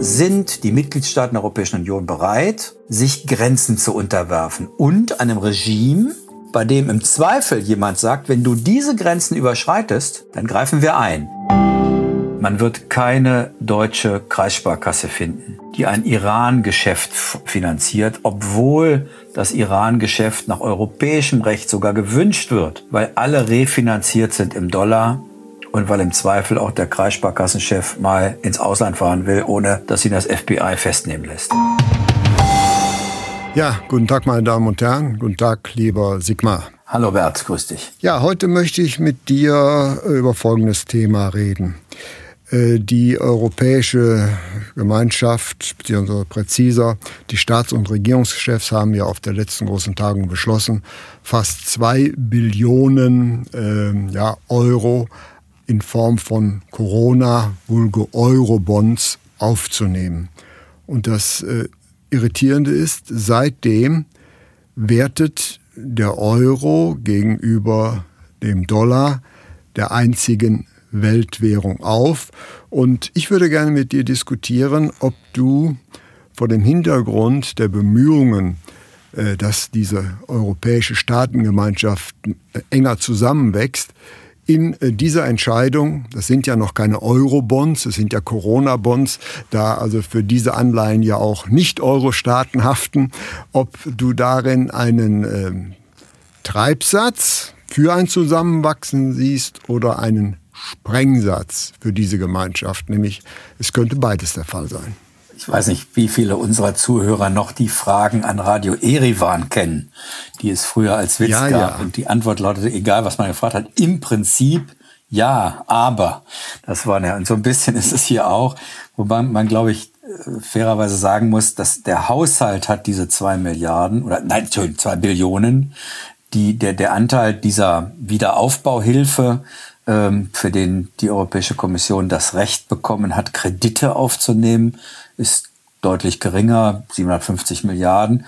Sind die Mitgliedstaaten der Europäischen Union bereit, sich Grenzen zu unterwerfen und einem Regime, bei dem im Zweifel jemand sagt, wenn du diese Grenzen überschreitest, dann greifen wir ein. Man wird keine deutsche Kreissparkasse finden, die ein Iran-Geschäft finanziert, obwohl das Iran-Geschäft nach europäischem Recht sogar gewünscht wird, weil alle refinanziert sind im Dollar und weil im Zweifel auch der Kreissparkassenchef mal ins Ausland fahren will, ohne dass ihn das FBI festnehmen lässt. Ja, guten Tag, meine Damen und Herren. Guten Tag, lieber Sigmar. Hallo Bert, grüß dich. Ja, heute möchte ich mit dir über folgendes Thema reden. Äh, die europäische Gemeinschaft, beziehungsweise präziser, die Staats- und Regierungschefs haben ja auf der letzten großen Tagung beschlossen, fast zwei Billionen äh, ja, Euro in Form von Corona, vulgo Euro-Bonds aufzunehmen. Und das äh, Irritierende ist, seitdem wertet der Euro gegenüber dem Dollar der einzigen Weltwährung auf. Und ich würde gerne mit dir diskutieren, ob du vor dem Hintergrund der Bemühungen, äh, dass diese europäische Staatengemeinschaft äh, enger zusammenwächst, in äh, dieser Entscheidung, das sind ja noch keine Euro-Bonds, es sind ja Corona-Bonds, da also für diese Anleihen ja auch Nicht-Euro-Staaten haften, ob du darin einen äh, Treibsatz für ein Zusammenwachsen siehst oder einen Sprengsatz für diese Gemeinschaft, nämlich es könnte beides der Fall sein. Ich weiß nicht, wie viele unserer Zuhörer noch die Fragen an Radio Erivan kennen, die es früher als Witz ja, gab. Ja. Und die Antwort lautete, egal was man gefragt hat, im Prinzip ja, aber. Das war ja, und so ein bisschen ist es hier auch, wobei man, glaube ich, fairerweise sagen muss, dass der Haushalt hat diese zwei Milliarden oder nein, Entschuldigung, zwei Billionen. Die, der, der Anteil dieser Wiederaufbauhilfe für den die Europäische Kommission das Recht bekommen hat, Kredite aufzunehmen, ist deutlich geringer, 750 Milliarden.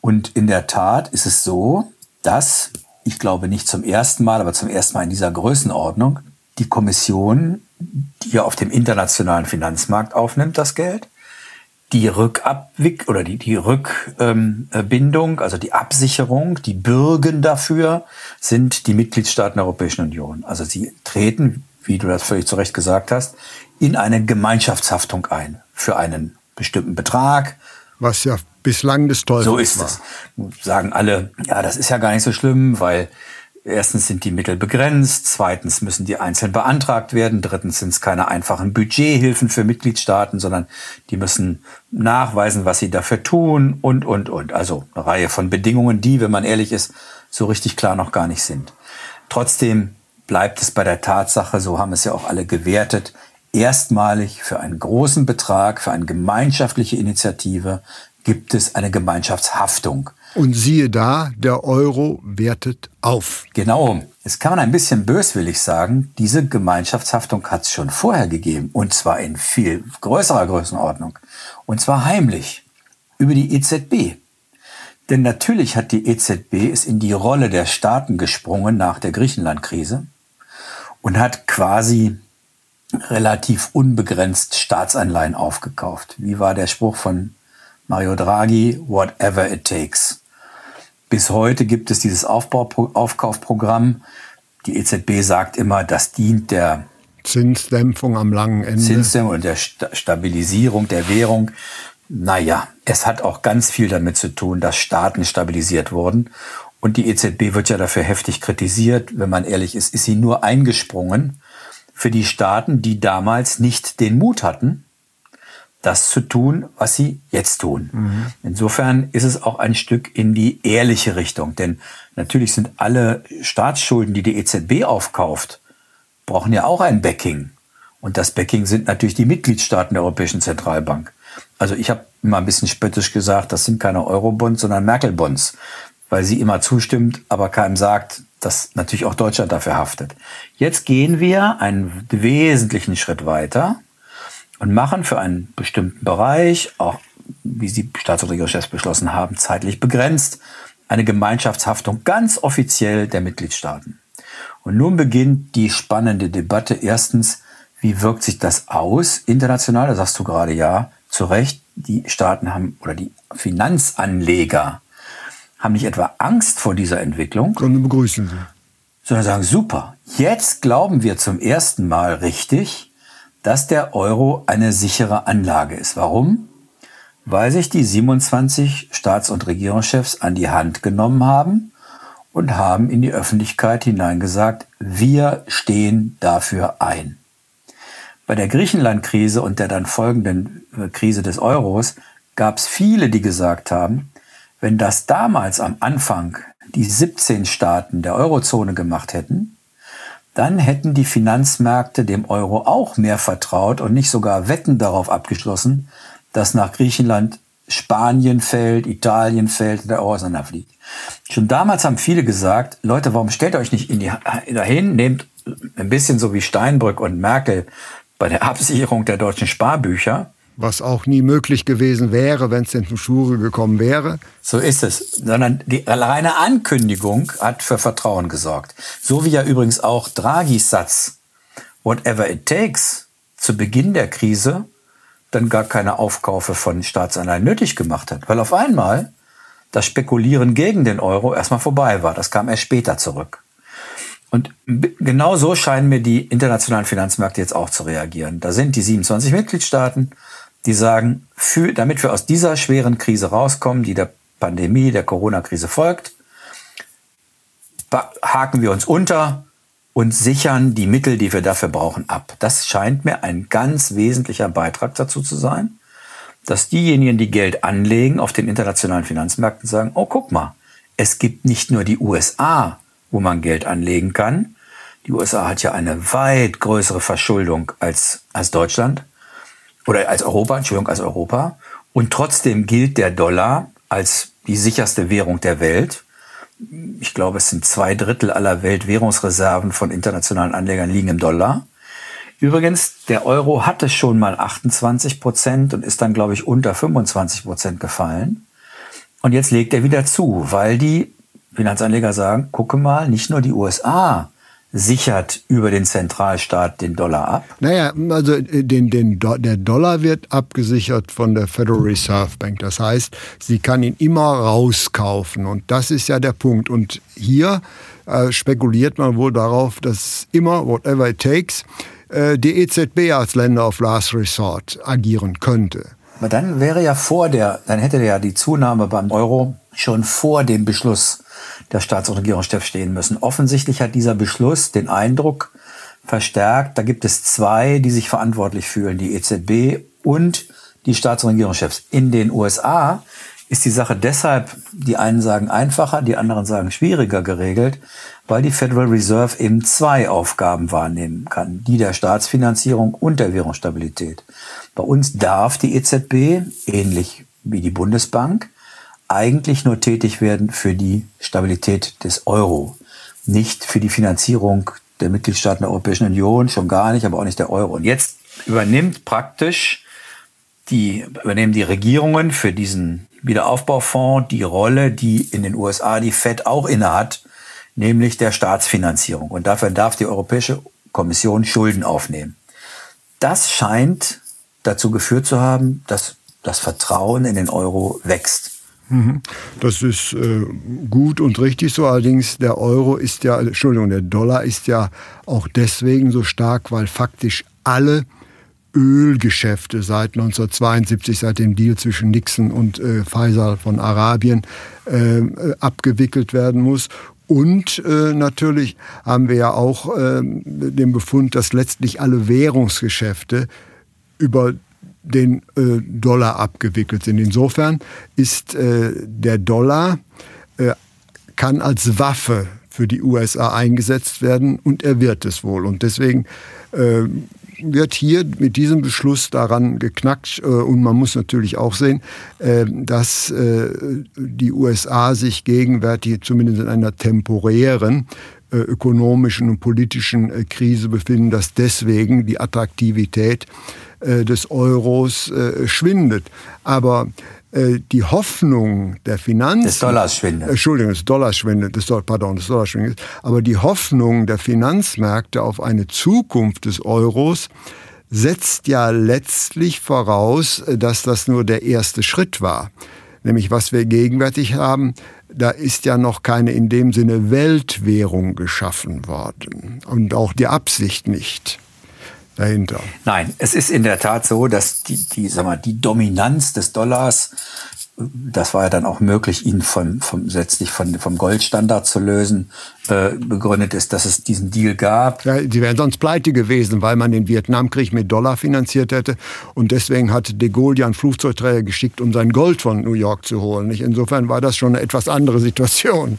Und in der Tat ist es so, dass, ich glaube nicht zum ersten Mal, aber zum ersten Mal in dieser Größenordnung, die Kommission, die ja auf dem internationalen Finanzmarkt aufnimmt, das Geld, die Rückabwick oder die, die Rückbindung, also die Absicherung, die Bürgen dafür sind die Mitgliedstaaten der Europäischen Union. Also sie treten, wie du das völlig zu Recht gesagt hast, in eine Gemeinschaftshaftung ein für einen bestimmten Betrag. Was ja bislang des Teufels So ist war. es. Sagen alle, ja, das ist ja gar nicht so schlimm, weil Erstens sind die Mittel begrenzt, zweitens müssen die einzeln beantragt werden, drittens sind es keine einfachen Budgethilfen für Mitgliedstaaten, sondern die müssen nachweisen, was sie dafür tun und, und, und. Also eine Reihe von Bedingungen, die, wenn man ehrlich ist, so richtig klar noch gar nicht sind. Trotzdem bleibt es bei der Tatsache, so haben es ja auch alle gewertet, erstmalig für einen großen Betrag, für eine gemeinschaftliche Initiative gibt es eine Gemeinschaftshaftung. Und siehe da, der Euro wertet auf. Genau. Jetzt kann man ein bisschen böswillig sagen, diese Gemeinschaftshaftung hat es schon vorher gegeben. Und zwar in viel größerer Größenordnung. Und zwar heimlich. Über die EZB. Denn natürlich hat die EZB es in die Rolle der Staaten gesprungen nach der Griechenland-Krise und hat quasi relativ unbegrenzt Staatsanleihen aufgekauft. Wie war der Spruch von Mario Draghi? Whatever it takes. Bis heute gibt es dieses Aufbau Aufkaufprogramm. Die EZB sagt immer, das dient der Zinsdämpfung am langen Ende. Zinsdämpfung und der Stabilisierung der Währung. Naja, es hat auch ganz viel damit zu tun, dass Staaten stabilisiert wurden. Und die EZB wird ja dafür heftig kritisiert. Wenn man ehrlich ist, ist sie nur eingesprungen für die Staaten, die damals nicht den Mut hatten, das zu tun, was sie jetzt tun. Mhm. Insofern ist es auch ein Stück in die ehrliche Richtung. Denn natürlich sind alle Staatsschulden, die die EZB aufkauft, brauchen ja auch ein Backing. Und das Backing sind natürlich die Mitgliedstaaten der Europäischen Zentralbank. Also ich habe immer ein bisschen spöttisch gesagt, das sind keine Eurobonds, sondern Merkel-Bonds. weil sie immer zustimmt, aber keinem sagt, dass natürlich auch Deutschland dafür haftet. Jetzt gehen wir einen wesentlichen Schritt weiter und machen für einen bestimmten Bereich, auch wie die Staats- und Regierungschefs beschlossen haben, zeitlich begrenzt, eine Gemeinschaftshaftung ganz offiziell der Mitgliedstaaten. Und nun beginnt die spannende Debatte. Erstens, wie wirkt sich das aus international? Da sagst du gerade ja, zu Recht. Die Staaten haben oder die Finanzanleger haben nicht etwa Angst vor dieser Entwicklung, sondern begrüßen sie. Sondern sagen, super, jetzt glauben wir zum ersten Mal richtig, dass der Euro eine sichere Anlage ist. Warum? Weil sich die 27 Staats- und Regierungschefs an die Hand genommen haben und haben in die Öffentlichkeit hineingesagt, wir stehen dafür ein. Bei der Griechenland-Krise und der dann folgenden äh, Krise des Euros gab es viele, die gesagt haben, wenn das damals am Anfang die 17 Staaten der Eurozone gemacht hätten, dann hätten die Finanzmärkte dem Euro auch mehr vertraut und nicht sogar Wetten darauf abgeschlossen, dass nach Griechenland Spanien fällt, Italien fällt, der Euro auseinanderfliegt. Schon damals haben viele gesagt, Leute, warum stellt euch nicht in die, dahin, nehmt ein bisschen so wie Steinbrück und Merkel bei der Absicherung der deutschen Sparbücher. Was auch nie möglich gewesen wäre, wenn es denn zum Schule gekommen wäre. So ist es. Sondern die reine Ankündigung hat für Vertrauen gesorgt. So wie ja übrigens auch Draghis Satz, whatever it takes, zu Beginn der Krise dann gar keine Aufkaufe von Staatsanleihen nötig gemacht hat. Weil auf einmal das Spekulieren gegen den Euro erstmal vorbei war. Das kam erst später zurück. Und genau so scheinen mir die internationalen Finanzmärkte jetzt auch zu reagieren. Da sind die 27 Mitgliedstaaten, die sagen, für, damit wir aus dieser schweren Krise rauskommen, die der Pandemie, der Corona-Krise folgt, haken wir uns unter und sichern die Mittel, die wir dafür brauchen, ab. Das scheint mir ein ganz wesentlicher Beitrag dazu zu sein, dass diejenigen, die Geld anlegen auf den internationalen Finanzmärkten, sagen, oh, guck mal, es gibt nicht nur die USA, wo man Geld anlegen kann. Die USA hat ja eine weit größere Verschuldung als, als Deutschland oder als Europa, Entschuldigung, als Europa. Und trotzdem gilt der Dollar als die sicherste Währung der Welt. Ich glaube, es sind zwei Drittel aller Weltwährungsreserven von internationalen Anlegern liegen im Dollar. Übrigens, der Euro hatte schon mal 28 Prozent und ist dann, glaube ich, unter 25 Prozent gefallen. Und jetzt legt er wieder zu, weil die Finanzanleger sagen, gucke mal, nicht nur die USA sichert über den Zentralstaat den Dollar ab? Naja, also äh, den, den, der Dollar wird abgesichert von der Federal Reserve Bank. Das heißt, sie kann ihn immer rauskaufen. Und das ist ja der Punkt. Und hier äh, spekuliert man wohl darauf, dass immer, whatever it takes, äh, die EZB als Länder of Last Resort agieren könnte. Aber dann wäre ja vor der, dann hätte ja die Zunahme beim Euro schon vor dem Beschluss der Staats- und Regierungschefs stehen müssen. Offensichtlich hat dieser Beschluss den Eindruck verstärkt, da gibt es zwei, die sich verantwortlich fühlen, die EZB und die Staats- und Regierungschefs. In den USA ist die Sache deshalb, die einen sagen einfacher, die anderen sagen schwieriger geregelt, weil die Federal Reserve eben zwei Aufgaben wahrnehmen kann, die der Staatsfinanzierung und der Währungsstabilität. Bei uns darf die EZB, ähnlich wie die Bundesbank, eigentlich nur tätig werden für die Stabilität des Euro, nicht für die Finanzierung der Mitgliedstaaten der Europäischen Union, schon gar nicht, aber auch nicht der Euro. Und jetzt übernimmt praktisch die, übernehmen die Regierungen für diesen Wiederaufbaufonds die Rolle, die in den USA die Fed auch innehat, nämlich der Staatsfinanzierung. Und dafür darf die Europäische Kommission Schulden aufnehmen. Das scheint dazu geführt zu haben, dass das Vertrauen in den Euro wächst. Mhm. Das ist äh, gut und richtig so. Allerdings der Euro ist ja, Entschuldigung, der Dollar ist ja auch deswegen so stark, weil faktisch alle Ölgeschäfte seit 1972, seit dem Deal zwischen Nixon und äh, Faisal von Arabien, äh, abgewickelt werden muss. Und äh, natürlich haben wir ja auch äh, den Befund, dass letztlich alle Währungsgeschäfte über den äh, Dollar abgewickelt sind. Insofern ist äh, der Dollar äh, kann als Waffe für die USA eingesetzt werden und er wird es wohl. Und deswegen äh, wird hier mit diesem Beschluss daran geknackt. Äh, und man muss natürlich auch sehen, äh, dass die USA sich gegenwärtig zumindest in einer temporären ökonomischen und politischen Krise befinden, dass deswegen die Attraktivität des Euros schwindet. Aber die Hoffnung der Finanzen. Des Dollars schwindet. Entschuldigung, des Dollars schwindet, des, pardon, des Dollars schwindet. Aber die Hoffnung der Finanzmärkte auf eine Zukunft des Euros setzt ja letztlich voraus, dass das nur der erste Schritt war. Nämlich was wir gegenwärtig haben, da ist ja noch keine in dem Sinne Weltwährung geschaffen worden und auch die Absicht nicht dahinter. Nein, es ist in der Tat so, dass die, die, sag mal, die Dominanz des Dollars das war ja dann auch möglich, ihn von, vom, letztlich von, vom Goldstandard zu lösen, äh, begründet ist, dass es diesen Deal gab. Ja, die wären sonst pleite gewesen, weil man den Vietnamkrieg mit Dollar finanziert hätte. Und deswegen hat de Gaulle ja einen Flugzeugträger geschickt, um sein Gold von New York zu holen. Nicht? Insofern war das schon eine etwas andere Situation.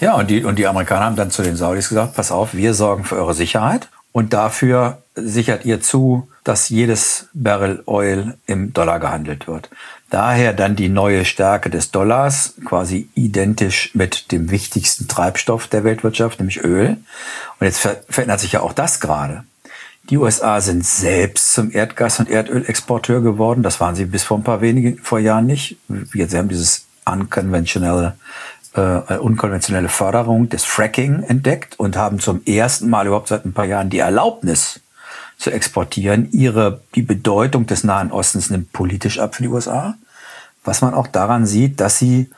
Ja, und die, und die Amerikaner haben dann zu den Saudis gesagt, pass auf, wir sorgen für eure Sicherheit und dafür sichert ihr zu, dass jedes Barrel Oil im Dollar gehandelt wird. Daher dann die neue Stärke des Dollars, quasi identisch mit dem wichtigsten Treibstoff der Weltwirtschaft, nämlich Öl. Und jetzt verändert sich ja auch das gerade. Die USA sind selbst zum Erdgas- und Erdölexporteur geworden. Das waren sie bis vor ein paar wenigen vor Jahren nicht. Sie haben dieses unkonventionelle, äh, unkonventionelle Förderung des Fracking entdeckt und haben zum ersten Mal überhaupt seit ein paar Jahren die Erlaubnis zu exportieren. Ihre, die Bedeutung des Nahen Ostens nimmt politisch ab für die USA. Was man auch daran sieht, dass sie,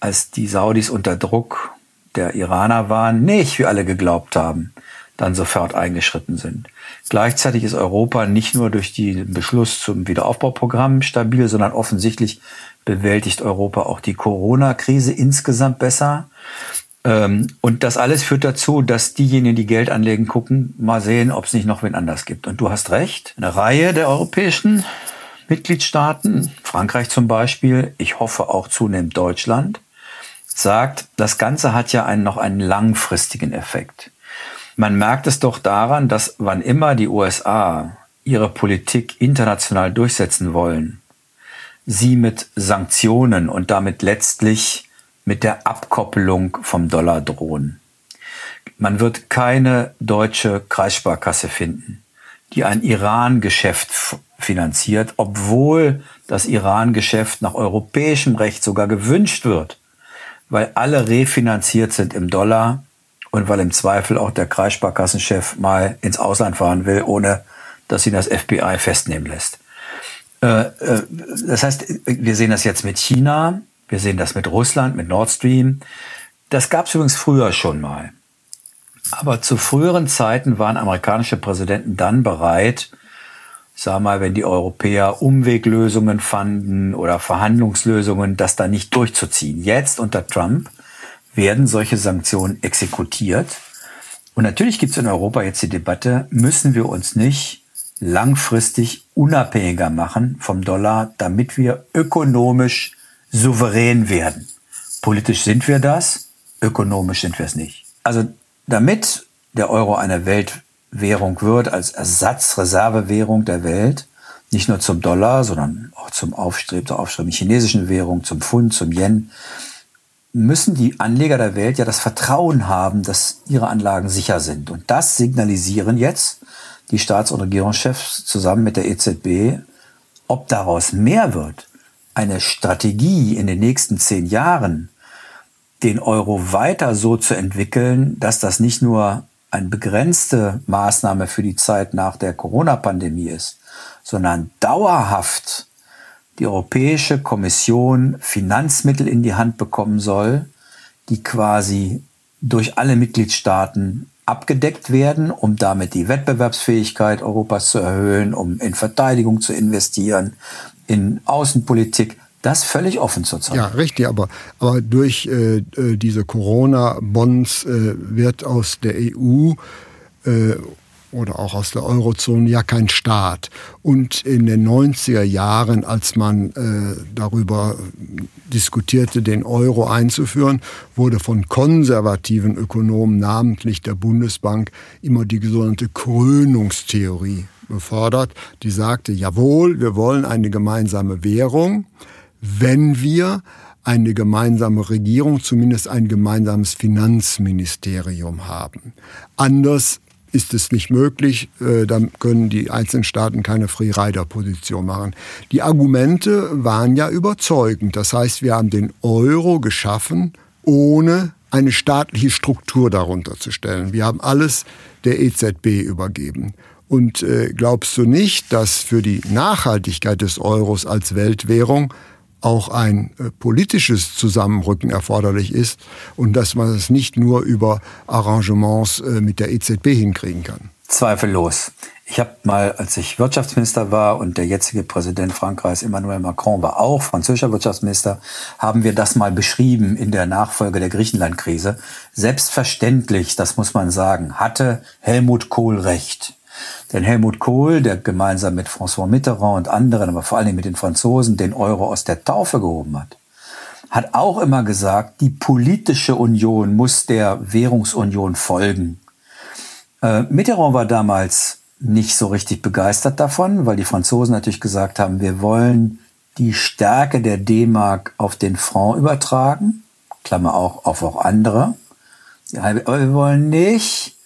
als die Saudis unter Druck der Iraner waren, nicht, wie alle geglaubt haben, dann sofort eingeschritten sind. Gleichzeitig ist Europa nicht nur durch den Beschluss zum Wiederaufbauprogramm stabil, sondern offensichtlich bewältigt Europa auch die Corona-Krise insgesamt besser. Ähm, und das alles führt dazu, dass diejenigen, die Geld anlegen, gucken, mal sehen, ob es nicht noch wen anders gibt. Und du hast recht, eine Reihe der europäischen Mitgliedstaaten, Frankreich zum Beispiel, ich hoffe auch zunehmend Deutschland, sagt, das Ganze hat ja einen, noch einen langfristigen Effekt. Man merkt es doch daran, dass wann immer die USA ihre Politik international durchsetzen wollen, sie mit Sanktionen und damit letztlich mit der Abkoppelung vom Dollar drohen. Man wird keine deutsche Kreissparkasse finden, die ein Iran-Geschäft finanziert, obwohl das Iran-Geschäft nach europäischem Recht sogar gewünscht wird, weil alle refinanziert sind im Dollar und weil im Zweifel auch der Kreissparkassenchef mal ins Ausland fahren will, ohne dass ihn das FBI festnehmen lässt. Äh, äh, das heißt, wir sehen das jetzt mit China, wir sehen das mit Russland, mit Nord Stream. Das gab es übrigens früher schon mal. Aber zu früheren Zeiten waren amerikanische Präsidenten dann bereit, sag mal, wenn die Europäer Umweglösungen fanden oder Verhandlungslösungen, das da nicht durchzuziehen. Jetzt unter Trump werden solche Sanktionen exekutiert. Und natürlich gibt es in Europa jetzt die Debatte, müssen wir uns nicht langfristig unabhängiger machen vom Dollar, damit wir ökonomisch souverän werden. Politisch sind wir das, ökonomisch sind wir es nicht. Also damit der Euro eine Weltwährung wird, als Ersatzreservewährung der Welt, nicht nur zum Dollar, sondern auch zum Aufstreben, zur aufstrebenden chinesischen Währung, zum Pfund, zum Yen, müssen die Anleger der Welt ja das Vertrauen haben, dass ihre Anlagen sicher sind. Und das signalisieren jetzt die Staats- und Regierungschefs zusammen mit der EZB. Ob daraus mehr wird, eine Strategie in den nächsten zehn Jahren, den Euro weiter so zu entwickeln, dass das nicht nur eine begrenzte Maßnahme für die Zeit nach der Corona-Pandemie ist, sondern dauerhaft die Europäische Kommission Finanzmittel in die Hand bekommen soll, die quasi durch alle Mitgliedstaaten abgedeckt werden, um damit die Wettbewerbsfähigkeit Europas zu erhöhen, um in Verteidigung zu investieren, in Außenpolitik, das völlig offen zu zeigen. Ja, richtig, aber, aber durch äh, äh, diese Corona-Bonds äh, wird aus der EU äh, oder auch aus der Eurozone ja kein Staat. Und in den 90er Jahren, als man äh, darüber diskutierte, den Euro einzuführen, wurde von konservativen Ökonomen, namentlich der Bundesbank, immer die sogenannte Krönungstheorie befordert. Die sagte, jawohl, wir wollen eine gemeinsame Währung, wenn wir eine gemeinsame Regierung, zumindest ein gemeinsames Finanzministerium haben. Anders ist es nicht möglich. Äh, dann können die einzelnen Staaten keine Free-Rider-Position machen. Die Argumente waren ja überzeugend. Das heißt, wir haben den Euro geschaffen, ohne eine staatliche Struktur darunter zu stellen. Wir haben alles der EZB übergeben. Und äh, glaubst du nicht, dass für die Nachhaltigkeit des Euros als Weltwährung auch ein äh, politisches Zusammenrücken erforderlich ist und dass man es nicht nur über Arrangements äh, mit der EZB hinkriegen kann. Zweifellos. Ich habe mal, als ich Wirtschaftsminister war und der jetzige Präsident Frankreichs Emmanuel Macron war auch französischer Wirtschaftsminister, haben wir das mal beschrieben in der Nachfolge der Griechenland-Krise. Selbstverständlich, das muss man sagen, hatte Helmut Kohl recht. Denn Helmut Kohl, der gemeinsam mit François Mitterrand und anderen, aber vor allem mit den Franzosen, den Euro aus der Taufe gehoben hat, hat auch immer gesagt, die politische Union muss der Währungsunion folgen. Äh, Mitterrand war damals nicht so richtig begeistert davon, weil die Franzosen natürlich gesagt haben, wir wollen die Stärke der D-Mark auf den Franc übertragen, Klammer auch auf auch andere. Wir wollen nicht,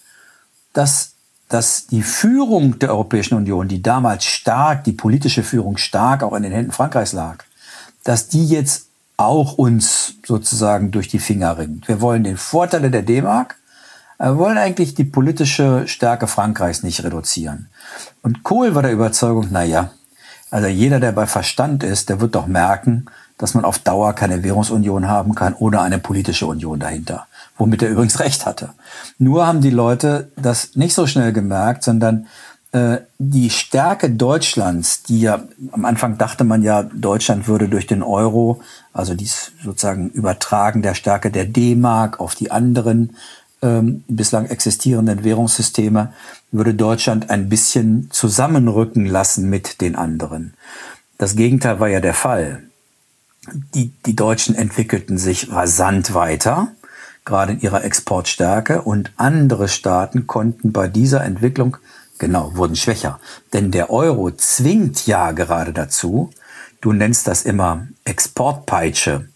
dass dass die Führung der Europäischen Union, die damals stark, die politische Führung stark auch in den Händen Frankreichs lag, dass die jetzt auch uns sozusagen durch die Finger ringt. Wir wollen den Vorteile der D-Mark, wir wollen eigentlich die politische Stärke Frankreichs nicht reduzieren. Und Kohl war der Überzeugung, na ja, also jeder, der bei Verstand ist, der wird doch merken, dass man auf Dauer keine Währungsunion haben kann ohne eine politische Union dahinter womit er übrigens recht hatte. Nur haben die Leute das nicht so schnell gemerkt, sondern äh, die Stärke Deutschlands, die ja am Anfang dachte man ja, Deutschland würde durch den Euro, also dies sozusagen Übertragen der Stärke der D-Mark auf die anderen ähm, bislang existierenden Währungssysteme, würde Deutschland ein bisschen zusammenrücken lassen mit den anderen. Das Gegenteil war ja der Fall. Die, die Deutschen entwickelten sich rasant weiter gerade in ihrer Exportstärke und andere Staaten konnten bei dieser Entwicklung, genau, wurden schwächer. Denn der Euro zwingt ja gerade dazu, du nennst das immer Exportpeitsche,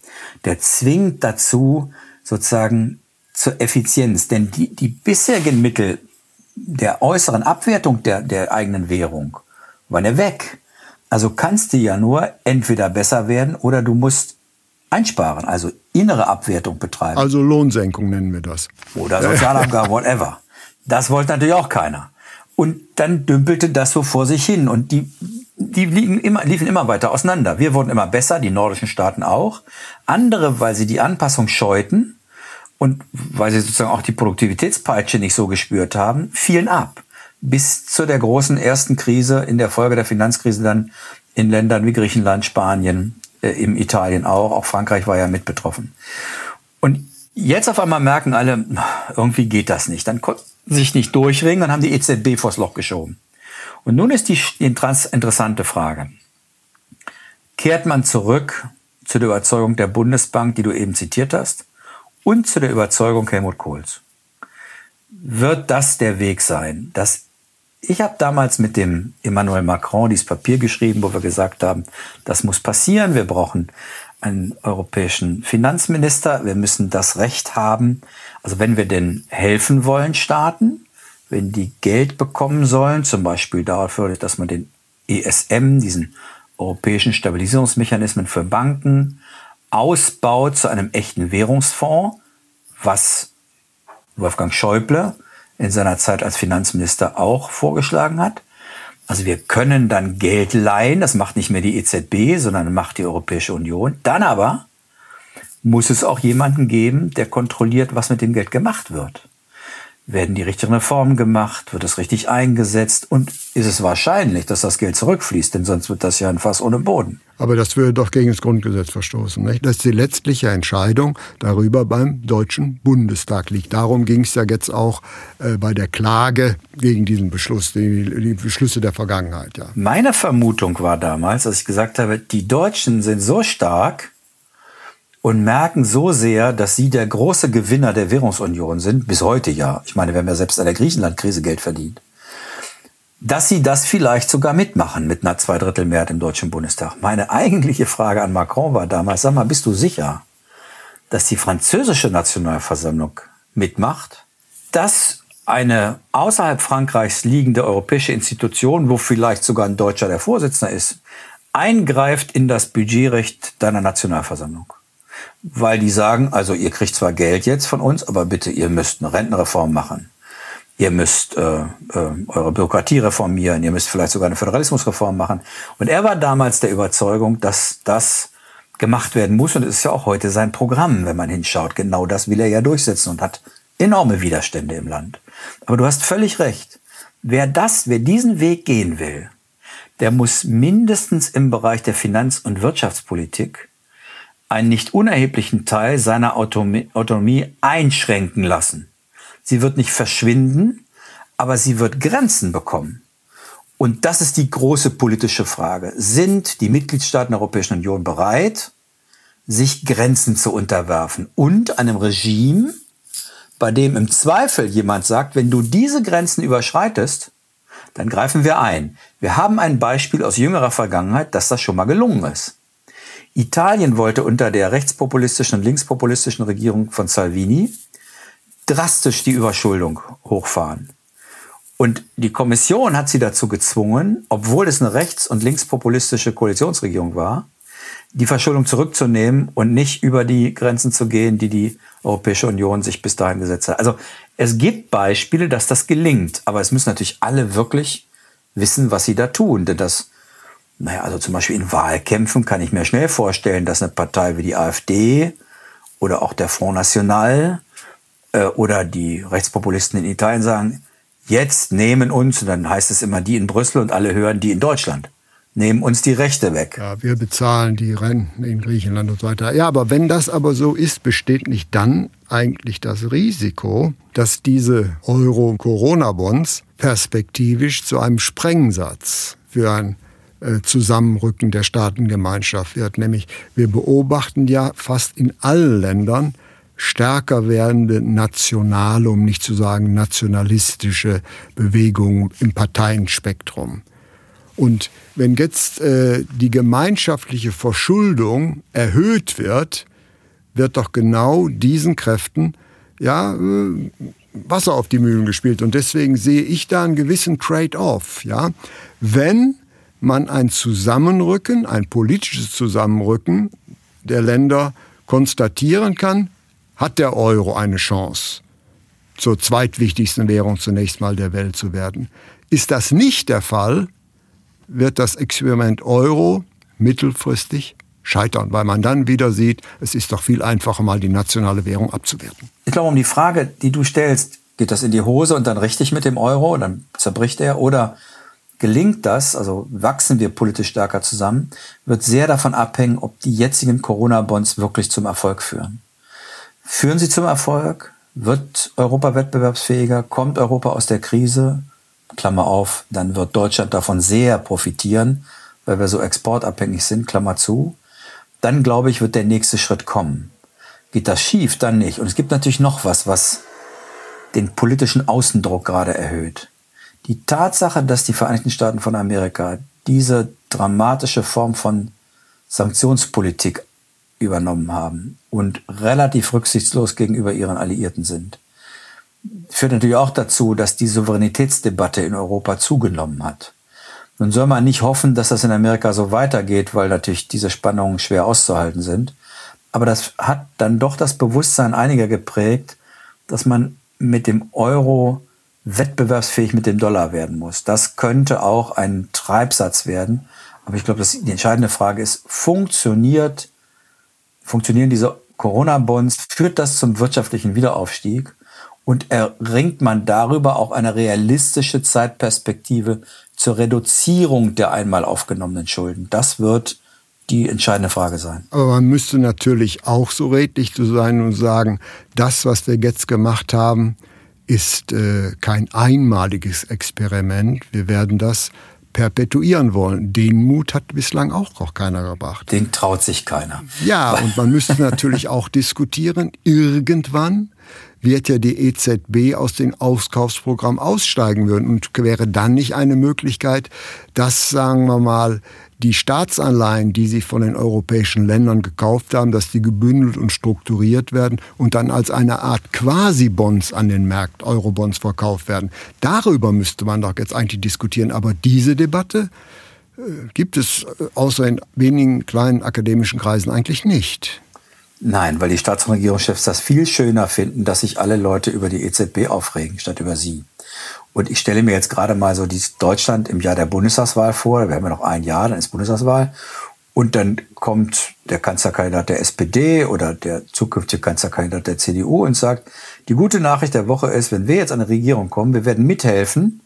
der zwingt dazu sozusagen zur Effizienz. Denn die, die bisherigen Mittel der äußeren Abwertung der, der eigenen Währung waren ja weg. Also kannst du ja nur entweder besser werden oder du musst einsparen, also innere Abwertung betreiben. Also Lohnsenkung nennen wir das. Oder Sozialabgabe, whatever. Das wollte natürlich auch keiner. Und dann dümpelte das so vor sich hin und die, die liefen immer, liefen immer weiter auseinander. Wir wurden immer besser, die nordischen Staaten auch. Andere, weil sie die Anpassung scheuten und weil sie sozusagen auch die Produktivitätspeitsche nicht so gespürt haben, fielen ab. Bis zu der großen ersten Krise in der Folge der Finanzkrise dann in Ländern wie Griechenland, Spanien, äh, im Italien auch, auch Frankreich war ja mit betroffen. Und jetzt auf einmal merken alle, irgendwie geht das nicht. Dann konnten sich nicht durchringen, dann haben die EZB vors Loch geschoben. Und nun ist die interessante Frage. Kehrt man zurück zu der Überzeugung der Bundesbank, die du eben zitiert hast, und zu der Überzeugung Helmut Kohls? Wird das der Weg sein, dass ich habe damals mit dem Emmanuel Macron dieses Papier geschrieben, wo wir gesagt haben, das muss passieren. Wir brauchen einen europäischen Finanzminister. Wir müssen das Recht haben. Also wenn wir denn helfen wollen, Staaten, wenn die Geld bekommen sollen, zum Beispiel dafür, dass man den ESM, diesen europäischen Stabilisierungsmechanismen für Banken, ausbaut zu einem echten Währungsfonds, was Wolfgang Schäuble in seiner Zeit als Finanzminister auch vorgeschlagen hat. Also wir können dann Geld leihen, das macht nicht mehr die EZB, sondern macht die Europäische Union. Dann aber muss es auch jemanden geben, der kontrolliert, was mit dem Geld gemacht wird. Werden die richtigen Reformen gemacht? Wird es richtig eingesetzt? Und ist es wahrscheinlich, dass das Geld zurückfließt? Denn sonst wird das ja ein Fass ohne Boden. Aber das würde doch gegen das Grundgesetz verstoßen. Nicht? Das ist die letztliche Entscheidung darüber beim Deutschen Bundestag liegt. Darum ging es ja jetzt auch äh, bei der Klage gegen diesen Beschluss, die, die Beschlüsse der Vergangenheit. Ja. Meine Vermutung war damals, dass ich gesagt habe, die Deutschen sind so stark, und merken so sehr, dass sie der große Gewinner der Währungsunion sind, bis heute ja. Ich meine, wir haben ja selbst an der Griechenland-Krise Geld verdient. Dass sie das vielleicht sogar mitmachen mit einer Zweidrittelmehrheit im Deutschen Bundestag. Meine eigentliche Frage an Macron war damals, sag mal, bist du sicher, dass die französische Nationalversammlung mitmacht? Dass eine außerhalb Frankreichs liegende europäische Institution, wo vielleicht sogar ein Deutscher der Vorsitzende ist, eingreift in das Budgetrecht deiner Nationalversammlung weil die sagen, also ihr kriegt zwar Geld jetzt von uns, aber bitte, ihr müsst eine Rentenreform machen. Ihr müsst äh, äh, eure Bürokratie reformieren, ihr müsst vielleicht sogar eine Föderalismusreform machen. Und er war damals der Überzeugung, dass das gemacht werden muss. Und es ist ja auch heute sein Programm, wenn man hinschaut. Genau das will er ja durchsetzen und hat enorme Widerstände im Land. Aber du hast völlig recht. Wer das, wer diesen Weg gehen will, der muss mindestens im Bereich der Finanz- und Wirtschaftspolitik einen nicht unerheblichen Teil seiner Autonomie einschränken lassen. Sie wird nicht verschwinden, aber sie wird Grenzen bekommen. Und das ist die große politische Frage. Sind die Mitgliedstaaten der Europäischen Union bereit, sich Grenzen zu unterwerfen und einem Regime, bei dem im Zweifel jemand sagt, wenn du diese Grenzen überschreitest, dann greifen wir ein. Wir haben ein Beispiel aus jüngerer Vergangenheit, dass das schon mal gelungen ist. Italien wollte unter der rechtspopulistischen und linkspopulistischen Regierung von Salvini drastisch die Überschuldung hochfahren. Und die Kommission hat sie dazu gezwungen, obwohl es eine rechts- und linkspopulistische Koalitionsregierung war, die Verschuldung zurückzunehmen und nicht über die Grenzen zu gehen, die die Europäische Union sich bis dahin gesetzt hat. Also es gibt Beispiele, dass das gelingt, aber es müssen natürlich alle wirklich wissen, was sie da tun, denn das naja, also zum Beispiel in Wahlkämpfen kann ich mir schnell vorstellen, dass eine Partei wie die AfD oder auch der Front National äh, oder die Rechtspopulisten in Italien sagen, jetzt nehmen uns, und dann heißt es immer die in Brüssel und alle hören die in Deutschland, nehmen uns die Rechte weg. Ja, wir bezahlen die Renten in Griechenland und so weiter. Ja, aber wenn das aber so ist, besteht nicht dann eigentlich das Risiko, dass diese Euro-Corona-Bonds perspektivisch zu einem Sprengsatz für ein Zusammenrücken der Staatengemeinschaft wird. Nämlich wir beobachten ja fast in allen Ländern stärker werdende nationale, um nicht zu sagen nationalistische Bewegungen im Parteienspektrum. Und wenn jetzt äh, die gemeinschaftliche Verschuldung erhöht wird, wird doch genau diesen Kräften ja, äh, Wasser auf die Mühlen gespielt. Und deswegen sehe ich da einen gewissen Trade-off. Ja? Wenn man ein Zusammenrücken, ein politisches Zusammenrücken der Länder konstatieren kann, hat der Euro eine Chance, zur zweitwichtigsten Währung zunächst mal der Welt zu werden. Ist das nicht der Fall, wird das Experiment Euro mittelfristig scheitern, weil man dann wieder sieht, es ist doch viel einfacher, mal die nationale Währung abzuwerten. Ich glaube, um die Frage, die du stellst, geht das in die Hose und dann richtig mit dem Euro, dann zerbricht er, oder Gelingt das, also wachsen wir politisch stärker zusammen, wird sehr davon abhängen, ob die jetzigen Corona-Bonds wirklich zum Erfolg führen. Führen sie zum Erfolg? Wird Europa wettbewerbsfähiger? Kommt Europa aus der Krise? Klammer auf, dann wird Deutschland davon sehr profitieren, weil wir so exportabhängig sind, Klammer zu. Dann glaube ich, wird der nächste Schritt kommen. Geht das schief, dann nicht. Und es gibt natürlich noch was, was den politischen Außendruck gerade erhöht. Die Tatsache, dass die Vereinigten Staaten von Amerika diese dramatische Form von Sanktionspolitik übernommen haben und relativ rücksichtslos gegenüber ihren Alliierten sind, führt natürlich auch dazu, dass die Souveränitätsdebatte in Europa zugenommen hat. Nun soll man nicht hoffen, dass das in Amerika so weitergeht, weil natürlich diese Spannungen schwer auszuhalten sind. Aber das hat dann doch das Bewusstsein einiger geprägt, dass man mit dem Euro wettbewerbsfähig mit dem Dollar werden muss. Das könnte auch ein Treibsatz werden. Aber ich glaube, die entscheidende Frage ist, funktioniert, funktionieren diese Corona-Bonds, führt das zum wirtschaftlichen Wiederaufstieg? Und erringt man darüber auch eine realistische Zeitperspektive zur Reduzierung der einmal aufgenommenen Schulden? Das wird die entscheidende Frage sein. Aber man müsste natürlich auch so redlich zu sein und sagen, das, was wir jetzt gemacht haben, ist äh, kein einmaliges Experiment. Wir werden das perpetuieren wollen. Den Mut hat bislang auch noch keiner gebracht. Den traut sich keiner. Ja, und man müsste natürlich auch diskutieren, irgendwann wird ja die EZB aus dem Auskaufsprogramm aussteigen würden und wäre dann nicht eine Möglichkeit, dass, sagen wir mal, die Staatsanleihen, die sie von den europäischen Ländern gekauft haben, dass die gebündelt und strukturiert werden und dann als eine Art Quasi-Bonds an den Märkten, Eurobonds verkauft werden. Darüber müsste man doch jetzt eigentlich diskutieren. Aber diese Debatte äh, gibt es äh, außer in wenigen kleinen akademischen Kreisen eigentlich nicht. Nein, weil die Staats- und Regierungschefs das viel schöner finden, dass sich alle Leute über die EZB aufregen, statt über sie. Und ich stelle mir jetzt gerade mal so dieses Deutschland im Jahr der Bundestagswahl vor. Wir haben ja noch ein Jahr, dann ist Bundestagswahl. Und dann kommt der Kanzlerkandidat der SPD oder der zukünftige Kanzlerkandidat der CDU und sagt, die gute Nachricht der Woche ist, wenn wir jetzt an eine Regierung kommen, wir werden mithelfen,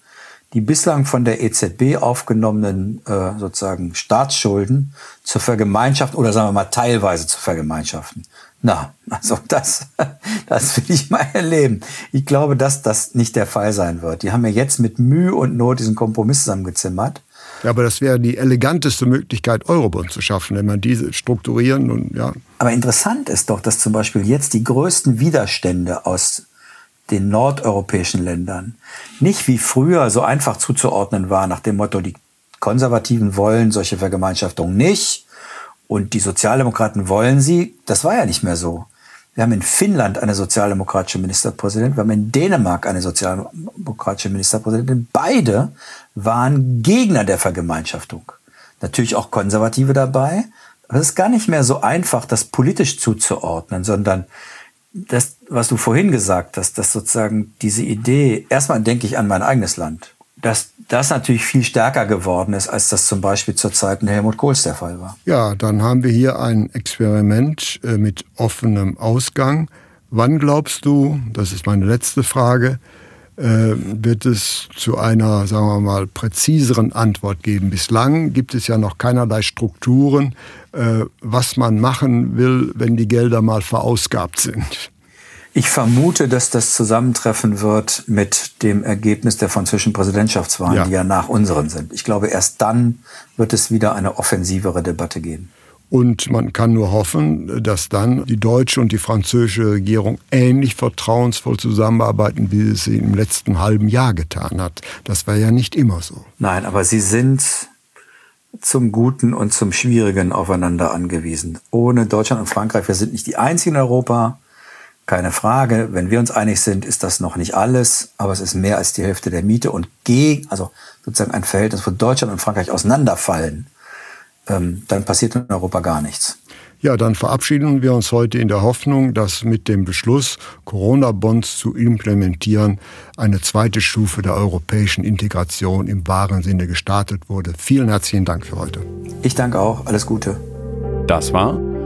die bislang von der EZB aufgenommenen äh, sozusagen Staatsschulden zur Vergemeinschaften oder sagen wir mal teilweise zu vergemeinschaften. Na, also das, das will ich mal erleben. Ich glaube, dass das nicht der Fall sein wird. Die haben ja jetzt mit Mühe und Not diesen Kompromiss zusammengezimmert. Ja, aber das wäre die eleganteste Möglichkeit, Eurobond zu schaffen, wenn man diese strukturieren und ja. Aber interessant ist doch, dass zum Beispiel jetzt die größten Widerstände aus den nordeuropäischen Ländern nicht wie früher so einfach zuzuordnen war, nach dem Motto, die Konservativen wollen solche Vergemeinschaftungen nicht und die Sozialdemokraten wollen sie. Das war ja nicht mehr so. Wir haben in Finnland eine sozialdemokratische Ministerpräsidentin, wir haben in Dänemark eine sozialdemokratische Ministerpräsidentin. Beide waren Gegner der Vergemeinschaftung. Natürlich auch Konservative dabei. Aber es ist gar nicht mehr so einfach, das politisch zuzuordnen, sondern das, was du vorhin gesagt hast, dass sozusagen diese Idee, erstmal denke ich an mein eigenes Land, dass das natürlich viel stärker geworden ist, als das zum Beispiel zur Zeiten Helmut Kohls der Fall war. Ja, dann haben wir hier ein Experiment äh, mit offenem Ausgang. Wann glaubst du, das ist meine letzte Frage, äh, wird es zu einer, sagen wir mal, präziseren Antwort geben. Bislang gibt es ja noch keinerlei Strukturen, äh, was man machen will, wenn die Gelder mal verausgabt sind. Ich vermute, dass das zusammentreffen wird mit dem Ergebnis der französischen Präsidentschaftswahlen, ja. die ja nach unseren sind. Ich glaube, erst dann wird es wieder eine offensivere Debatte geben. Und man kann nur hoffen, dass dann die deutsche und die französische Regierung ähnlich vertrauensvoll zusammenarbeiten, wie es sie im letzten halben Jahr getan hat. Das war ja nicht immer so. Nein, aber sie sind zum Guten und zum Schwierigen aufeinander angewiesen. Ohne Deutschland und Frankreich, wir sind nicht die einzigen in Europa, keine Frage. Wenn wir uns einig sind, ist das noch nicht alles, aber es ist mehr als die Hälfte der Miete und gegen, also sozusagen ein Verhältnis, wo Deutschland und Frankreich auseinanderfallen ähm, dann passiert in Europa gar nichts. Ja, dann verabschieden wir uns heute in der Hoffnung, dass mit dem Beschluss, Corona-Bonds zu implementieren, eine zweite Stufe der europäischen Integration im wahren Sinne gestartet wurde. Vielen herzlichen Dank für heute. Ich danke auch. Alles Gute. Das war